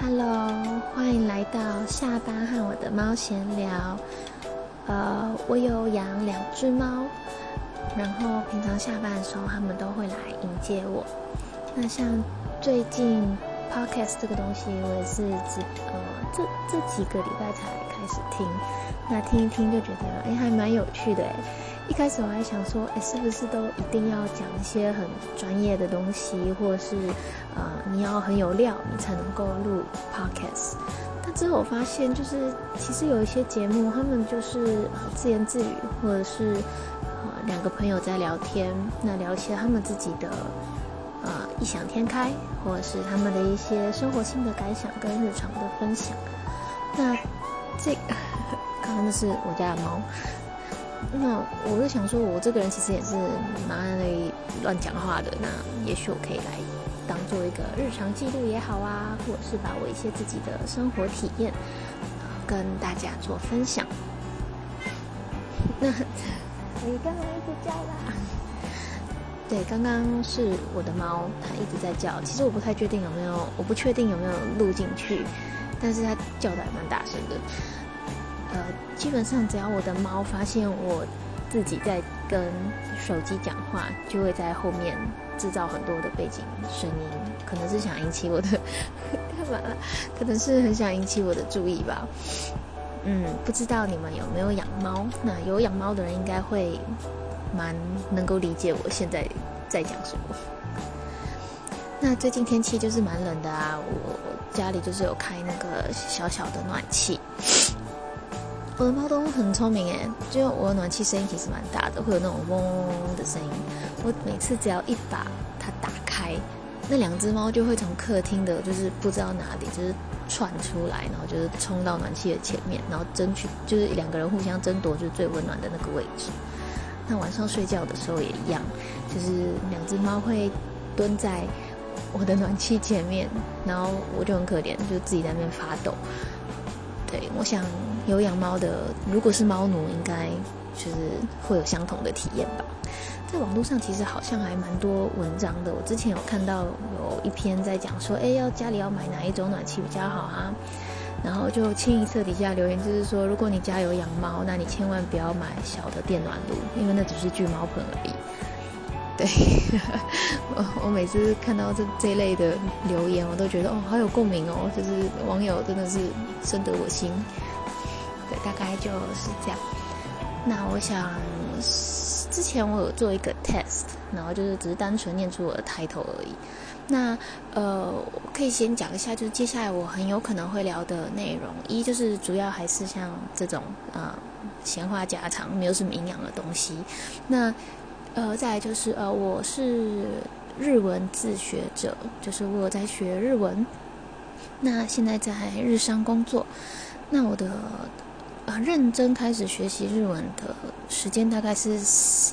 Hello，欢迎来到下班和我的猫闲聊。呃，我有养两只猫，然后平常下班的时候，它们都会来迎接我。那像最近 Podcast 这个东西，我也是只呃这这几个礼拜才开始听，那听一听就觉得哎还蛮有趣的哎。一开始我还想说，哎，是不是都一定要讲一些很专业的东西，或者是，呃，你要很有料，你才能够录 podcast。但之后我发现，就是其实有一些节目，他们就是呃自言自语，或者是呃两个朋友在聊天，那聊一些他们自己的异想天开，或者是他们的一些生活性的感想跟日常的分享。那这刚刚那是我家的猫。那我就想说，我这个人其实也是蛮爱乱讲话的。那也许我可以来当做一个日常记录也好啊，或者是把我一些自己的生活体验跟大家做分享。那你干嘛一直叫啦？对，刚刚是我的猫，它一直在叫。其实我不太确定有没有，我不确定有没有录进去，但是它叫的还蛮大声的。呃，基本上只要我的猫发现我自己在跟手机讲话，就会在后面制造很多的背景声音，可能是想引起我的干嘛？可能是很想引起我的注意吧。嗯，不知道你们有没有养猫？那有养猫的人应该会蛮能够理解我现在在讲什么。那最近天气就是蛮冷的啊，我家里就是有开那个小小的暖气。我的猫都很聪明诶，就我暖气声音其实蛮大的，会有那种嗡嗡嗡的声音。我每次只要一把它打开，那两只猫就会从客厅的，就是不知道哪里，就是窜出来，然后就是冲到暖气的前面，然后争取就是两个人互相争夺，就是最温暖的那个位置。那晚上睡觉的时候也一样，就是两只猫会蹲在我的暖气前面，然后我就很可怜，就自己在那边发抖。对，我想有养猫的，如果是猫奴，应该就是会有相同的体验吧。在网络上其实好像还蛮多文章的，我之前有看到有一篇在讲说，哎，要家里要买哪一种暖气比较好啊？然后就清一色底下留言就是说，如果你家有养猫，那你千万不要买小的电暖炉，因为那只是聚猫盆而已。对，我 我每次看到这这类的留言，我都觉得哦，好有共鸣哦，就是网友真的是深得我心。对，大概就是这样。那我想，之前我有做一个 test，然后就是只是单纯念出我的 title 而已。那呃，我可以先讲一下，就是接下来我很有可能会聊的内容，一就是主要还是像这种呃闲话家常，没有什么营养的东西。那呃，再来就是呃，我是日文自学者，就是我在学日文。那现在在日商工作，那我的呃认真开始学习日文的时间大概是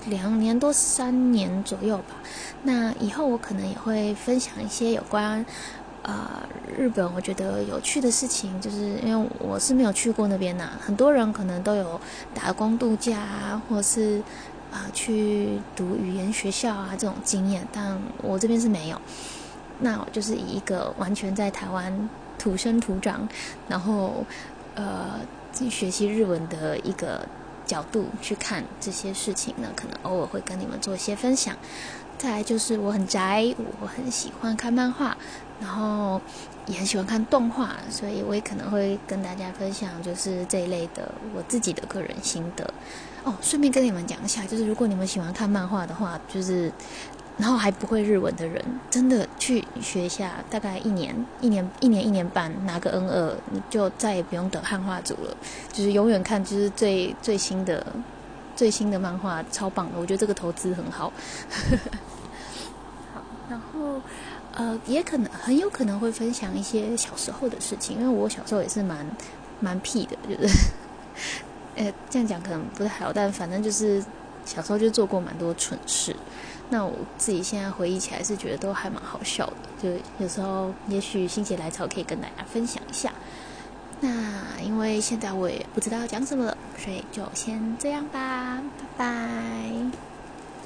两年多三年左右吧。那以后我可能也会分享一些有关呃日本我觉得有趣的事情，就是因为我是没有去过那边呐，很多人可能都有打工度假啊，或是。啊，去读语言学校啊，这种经验，但我这边是没有。那我就是以一个完全在台湾土生土长，然后呃学习日文的一个角度去看这些事情呢，可能偶尔会跟你们做一些分享。再来就是我很宅，我很喜欢看漫画，然后也很喜欢看动画，所以我也可能会跟大家分享，就是这一类的我自己的个人心得。哦，顺便跟你们讲一下，就是如果你们喜欢看漫画的话，就是然后还不会日文的人，真的去学一下，大概一年、一年、一年、一年半，拿个 N 二，你就再也不用等汉化组了，就是永远看就是最最新的。最新的漫画超棒的，我觉得这个投资很好。好，然后呃，也可能很有可能会分享一些小时候的事情，因为我小时候也是蛮蛮屁的，就是 呃这样讲可能不太好，但反正就是小时候就做过蛮多蠢事。那我自己现在回忆起来是觉得都还蛮好笑的，就有时候也许心血来潮可以跟大家分享一下。那因为现在我也不知道讲什么了，所以就先这样吧，拜拜。